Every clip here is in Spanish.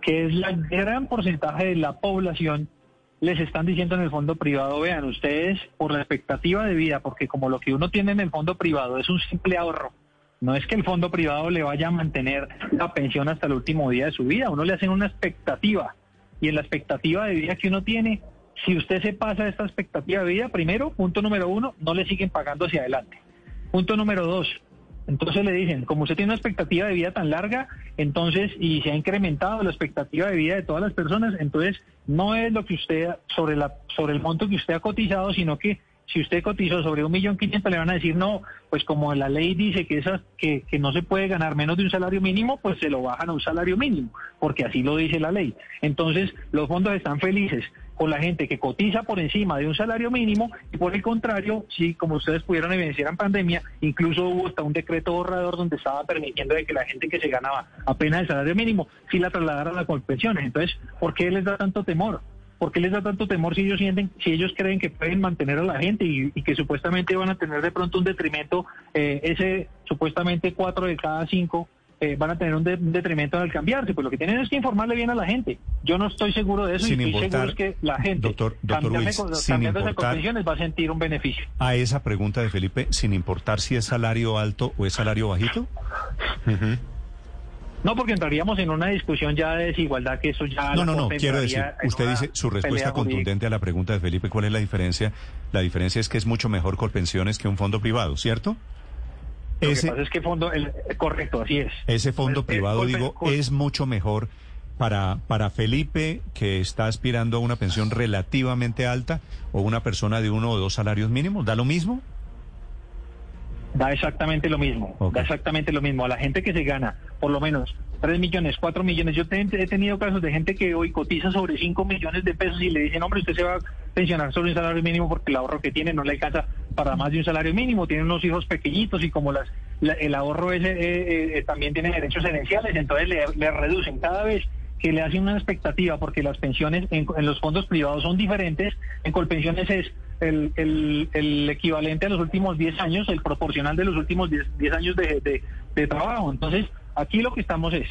que es la gran porcentaje de la población, les están diciendo en el fondo privado, vean ustedes, por la expectativa de vida, porque como lo que uno tiene en el fondo privado es un simple ahorro, no es que el fondo privado le vaya a mantener la pensión hasta el último día de su vida, uno le hacen una expectativa y en la expectativa de vida que uno tiene, si usted se pasa esta expectativa de vida, primero, punto número uno, no le siguen pagando hacia adelante. Punto número dos, entonces le dicen, como usted tiene una expectativa de vida tan larga, entonces, y se ha incrementado la expectativa de vida de todas las personas, entonces no es lo que usted, sobre, la, sobre el monto que usted ha cotizado, sino que si usted cotizó sobre un millón quinientos, le van a decir, no, pues como la ley dice que, esas, que, que no se puede ganar menos de un salario mínimo, pues se lo bajan a un salario mínimo, porque así lo dice la ley. Entonces, los fondos están felices con la gente que cotiza por encima de un salario mínimo y por el contrario, si como ustedes pudieron evidenciar en pandemia, incluso hubo hasta un decreto borrador donde estaba permitiendo de que la gente que se ganaba apenas el salario mínimo, si la trasladaran a las pensiones. Entonces, ¿por qué les da tanto temor? ¿Por qué les da tanto temor si ellos sienten, si ellos creen que pueden mantener a la gente y, que supuestamente van a tener de pronto un detrimento, eh, ese supuestamente cuatro de cada cinco eh, van a tener un, detrimento al cambiarse. Pues lo que tienen es que informarle bien a la gente. Yo no estoy seguro de eso y estoy seguro que la gente, doctor, doctor cambiando condiciones, va a sentir un beneficio. A esa pregunta de Felipe, sin importar si es salario alto o es salario bajito. No, porque entraríamos en una discusión ya de desigualdad, que eso ya... No, no, no, quiero decir, usted dice su respuesta contundente a la pregunta de Felipe, ¿cuál es la diferencia? La diferencia es que es mucho mejor Colpensiones que un fondo privado, ¿cierto? Lo ese, que pasa es que fondo, el, correcto, así es. Ese fondo privado, digo, es mucho mejor para, para Felipe, que está aspirando a una pensión relativamente alta, o una persona de uno o dos salarios mínimos. ¿Da lo mismo? Da exactamente lo mismo, da exactamente lo mismo. A la gente que se gana por lo menos 3 millones, 4 millones. Yo he tenido casos de gente que hoy cotiza sobre 5 millones de pesos y le dicen, hombre, usted se va a pensionar sobre un salario mínimo porque el ahorro que tiene no le alcanza para más de un salario mínimo. Tiene unos hijos pequeñitos y como las el ahorro ese eh, eh, también tiene derechos esenciales, entonces le, reducen cada vez que le hacen una expectativa porque las pensiones en, los fondos privados son diferentes. En Colpensiones es el, el, equivalente a los últimos 10 años, el proporcional de los últimos 10, años de, trabajo. Entonces, Aquí lo que estamos es,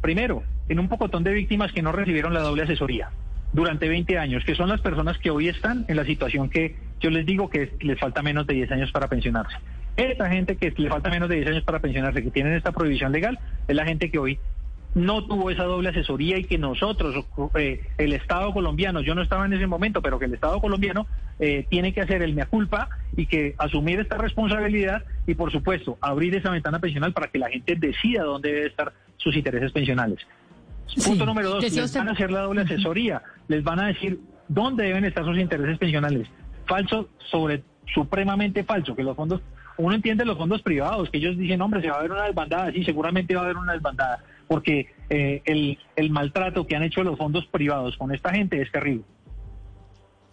primero, en un pocotón de víctimas que no recibieron la doble asesoría durante 20 años, que son las personas que hoy están en la situación que yo les digo que les falta menos de 10 años para pensionarse. Esta gente que le falta menos de 10 años para pensionarse, que tienen esta prohibición legal, es la gente que hoy no tuvo esa doble asesoría y que nosotros, eh, el Estado colombiano, yo no estaba en ese momento, pero que el Estado colombiano eh, tiene que hacer el mea culpa y que asumir esta responsabilidad y, por supuesto, abrir esa ventana pensional para que la gente decida dónde debe estar sus intereses pensionales. Punto número dos, les van a hacer la doble asesoría, les van a decir dónde deben estar sus intereses pensionales. Falso sobre supremamente falso, que los fondos, uno entiende los fondos privados, que ellos dicen, hombre, se va a haber una desbandada, sí, seguramente va a haber una desbandada porque eh, el, el maltrato que han hecho los fondos privados con esta gente es terrible.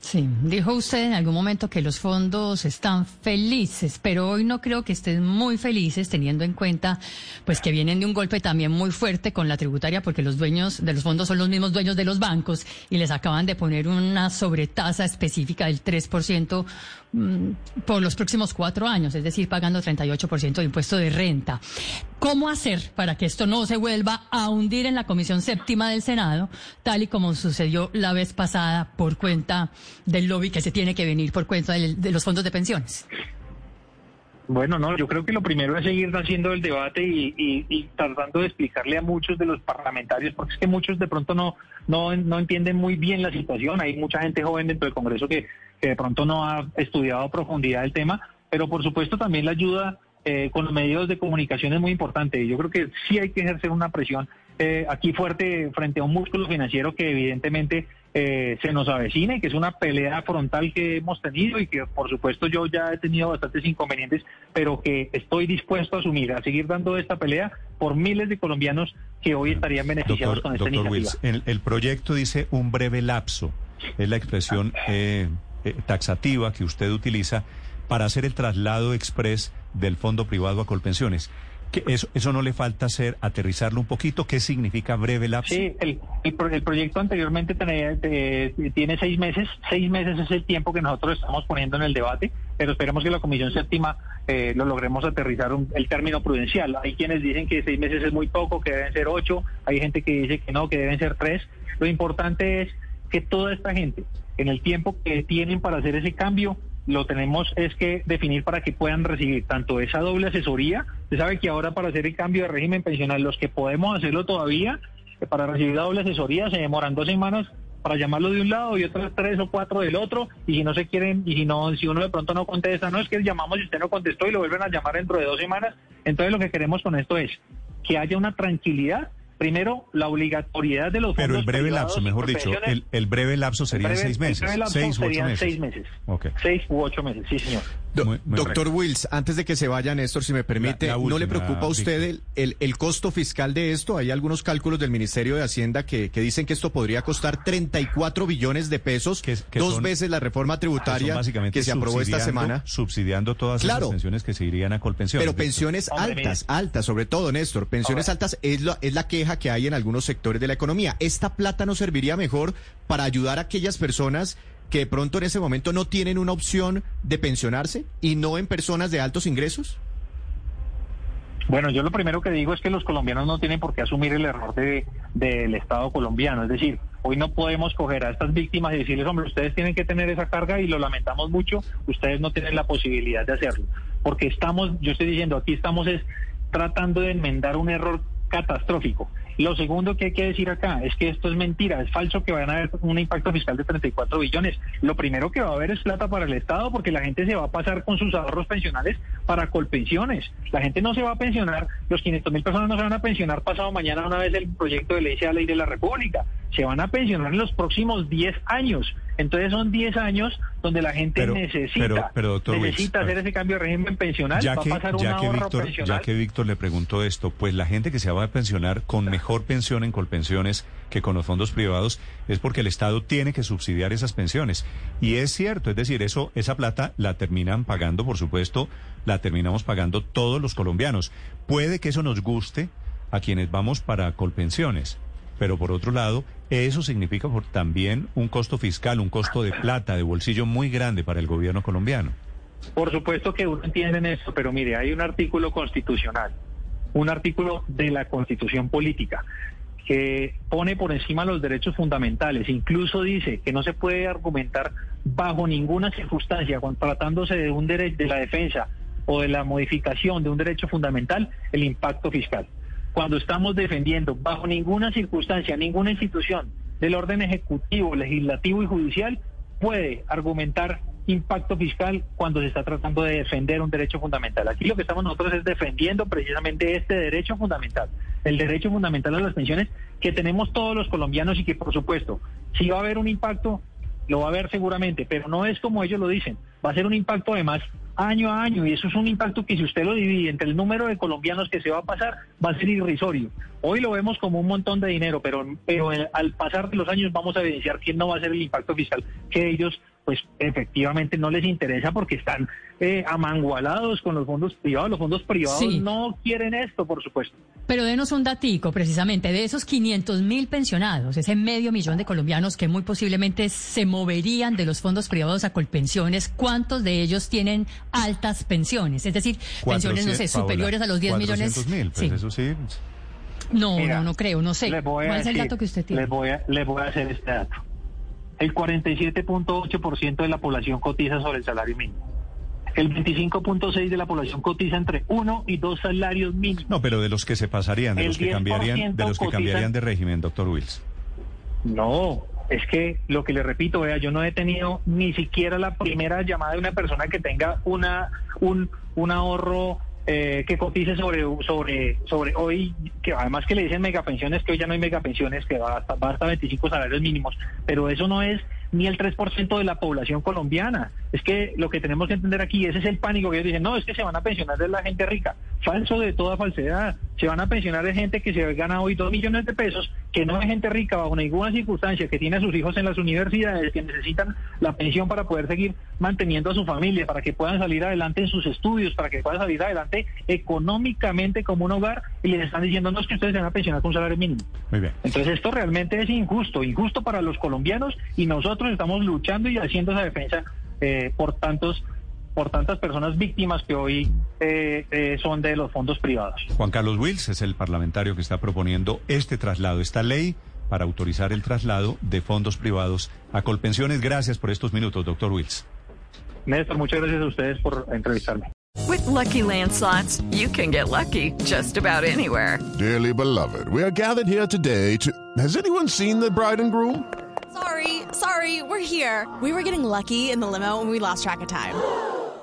Sí, dijo usted en algún momento que los fondos están felices, pero hoy no creo que estén muy felices teniendo en cuenta pues que vienen de un golpe también muy fuerte con la tributaria porque los dueños de los fondos son los mismos dueños de los bancos y les acaban de poner una sobretasa específica del 3% mm, por los próximos cuatro años, es decir, pagando 38% de impuesto de renta. ¿Cómo hacer para que esto no se vuelva a hundir en la Comisión Séptima del Senado, tal y como sucedió la vez pasada por cuenta del lobby que se tiene que venir por cuenta de, los fondos de pensiones? Bueno, no, yo creo que lo primero es seguir haciendo el debate y, tratando de explicarle a muchos de los parlamentarios, porque es que muchos de pronto no, no, no entienden muy bien la situación. Hay mucha gente joven dentro del Congreso que, que de pronto no ha estudiado a profundidad el tema, pero por supuesto también la ayuda eh, con los medios de comunicación es muy importante. Yo creo que sí hay que ejercer una presión eh, aquí fuerte frente a un músculo financiero que evidentemente eh, se nos avecina y que es una pelea frontal que hemos tenido y que por supuesto yo ya he tenido bastantes inconvenientes, pero que estoy dispuesto a asumir, a seguir dando esta pelea por miles de colombianos que hoy estarían beneficiados con esta iniciativa. el, el, proyecto dice un breve lapso, es la expresión taxativa que usted utiliza para hacer el traslado express del fondo privado a Colpensiones. Eso, eso no le falta hacer, aterrizarlo un poquito. ¿Qué significa breve lapso? Sí, el, el, proyecto anteriormente tiene seis meses. Seis meses es el tiempo que nosotros estamos poniendo en el debate. pero esperemos que la Comisión Séptima eh, lo logremos aterrizar el término prudencial. Hay quienes dicen que seis meses es muy poco, que deben ser ocho, hay gente que dice que no, que deben ser tres. Lo importante es que toda esta gente, en el tiempo que tienen para hacer ese cambio, lo tenemos es que definir para que puedan recibir tanto esa doble asesoría. Usted sabe que ahora para hacer el cambio de régimen pensional, los que podemos hacerlo todavía, eh, para recibir la doble asesoría se demoran dos semanas para llamarlo de un lado y otras tres o cuatro del otro y si no se quieren y si no si uno de pronto no contesta no es que llamamos y usted no contestó y lo vuelven a llamar dentro de dos semanas entonces lo que queremos con esto es que haya una tranquilidad Primero, la obligatoriedad de los Pero el breve lapso, mejor dicho, el, breve lapso serían seis meses. seis u ocho meses. seis meses. Seis u ocho meses, sí, señor. doctor Wills, antes de que se vaya, Néstor, si me permite, ¿no le preocupa a usted el, el, costo fiscal de esto? Hay algunos cálculos del Ministerio de Hacienda que, que dicen que esto podría costar 34 billones de pesos, que, dos veces la reforma tributaria que, se aprobó esta semana. Subsidiando todas las pensiones que se irían a Colpensiones. Pero pensiones altas, altas, sobre todo, Néstor. Pensiones altas es la, es la queja que hay en algunos sectores de la economía. ¿Esta plata no serviría mejor para ayudar a aquellas personas que de pronto en ese momento no tienen una opción de pensionarse y no en personas de altos ingresos? Bueno, yo lo primero que digo es que los colombianos no tienen por qué asumir el error de, del Estado colombiano. Es decir, hoy no podemos coger a estas víctimas y decirles, hombre, ustedes tienen que tener esa carga y lo lamentamos mucho, ustedes no tienen la posibilidad de hacerlo. Porque estamos, yo estoy diciendo, aquí estamos es tratando de enmendar un error catastrófico. Lo segundo que hay que decir acá es que esto es mentira, es falso que vayan a haber un impacto fiscal de 34 billones. Lo primero que va a haber es plata para el Estado porque la gente se va a pasar con sus ahorros pensionales para colpensiones. La gente no se va a pensionar, los 500 mil personas no se van a pensionar pasado mañana una vez el proyecto de ley sea ley de la República. Se van a pensionar en los próximos 10 años. Entonces son 10 años donde la gente necesita, necesita hacer ese cambio de régimen pensional. Ya que, Ya que Víctor le preguntó esto, pues la gente que se va a pensionar con mejor pensión en Colpensiones que con los fondos privados es porque el Estado tiene que subsidiar esas pensiones. Y es cierto, es decir, eso esa plata la terminan pagando, por supuesto, la terminamos pagando todos los colombianos. Puede que eso nos guste a quienes vamos para Colpensiones pero por otro lado, eso significa también un costo fiscal, un costo de plata, de bolsillo muy grande para el gobierno colombiano. Por supuesto que uno entiende en eso, pero mire, hay un artículo constitucional, un artículo de la constitución política que pone por encima los derechos fundamentales. Incluso dice que no se puede argumentar bajo ninguna circunstancia, tratándose de un derecho de la defensa o de la modificación de un derecho fundamental, el impacto fiscal cuando estamos defendiendo bajo ninguna circunstancia, ninguna institución del orden ejecutivo, legislativo y judicial puede argumentar impacto fiscal cuando se está tratando de defender un derecho fundamental. Aquí lo que estamos nosotros es defendiendo precisamente este derecho fundamental, el derecho fundamental a las pensiones que tenemos todos los colombianos y que por supuesto, si va a haber un impacto, lo va a haber seguramente, pero no es como ellos lo dicen, va a ser un impacto además año a año y eso es un impacto que si usted lo divide entre el número de colombianos que se va a pasar va a ser irrisorio. Hoy lo vemos como un montón de dinero, pero, pero al pasar los años vamos a evidenciar quién no va a ser el impacto fiscal que ellos pues efectivamente no les interesa porque están eh, amangualados con los fondos privados. Los fondos privados no quieren esto, por supuesto. Pero denos un datico, precisamente, de esos 500 mil pensionados, ese medio millón de colombianos que muy posiblemente se moverían de los fondos privados a colpensiones, ¿cuántos de ellos tienen altas pensiones? Es decir, pensiones, no sé, superiores a los 10 millones. Mil, pues eso sí. No, no, no creo, no sé. ¿Cuál es el dato que usted tiene? Les voy a, les voy a hacer este dato el 47.8% de la población cotiza sobre el salario mínimo. El 25.6% de la población cotiza entre uno y dos salarios mínimos. No, pero de los que se pasarían, de los que cambiarían, de los que cambiarían de régimen, doctor Wills. No, es que lo que le repito, vea, yo no he tenido ni siquiera la primera llamada de una persona que tenga una un, un ahorro eh, que cotice sobre sobre sobre hoy, que además que le dicen megapensiones, que hoy ya no hay megapensiones, que va hasta, va hasta 25 salarios mínimos, pero eso no es ni el 3% de la población colombiana. Es que lo que tenemos que entender aquí, ese es el pánico que ellos dicen, no, es que se van a pensionar de la gente rica. Falso de toda falsedad. Se van a pensionar de gente que se gana hoy dos millones de pesos, que no es gente rica bajo ninguna circunstancia, que tiene a sus hijos en las universidades, que necesitan la pensión para poder seguir manteniendo a su familia, para que puedan salir adelante en sus estudios, para que puedan salir adelante económicamente como un hogar, y les están diciendo, no es que ustedes se van a pensionar con un salario mínimo. Muy bien. Entonces esto realmente es injusto, injusto para los colombianos y nosotros estamos luchando y haciendo esa defensa eh, por tantos por tantas personas víctimas que hoy eh, eh, son de los fondos privados. Juan Carlos Wills es el parlamentario que está proponiendo este traslado, esta ley para autorizar el traslado de fondos privados a Colpensiones. Gracias por estos minutos, doctor Wills. Néstor, muchas gracias a ustedes por entrevistarme. With lucky landslots, you can get lucky just about anywhere. Dearly beloved, we are gathered here today to. Has anyone seen the bride and groom? Sorry, sorry, we're here. We were getting lucky in the limo and we lost track of time.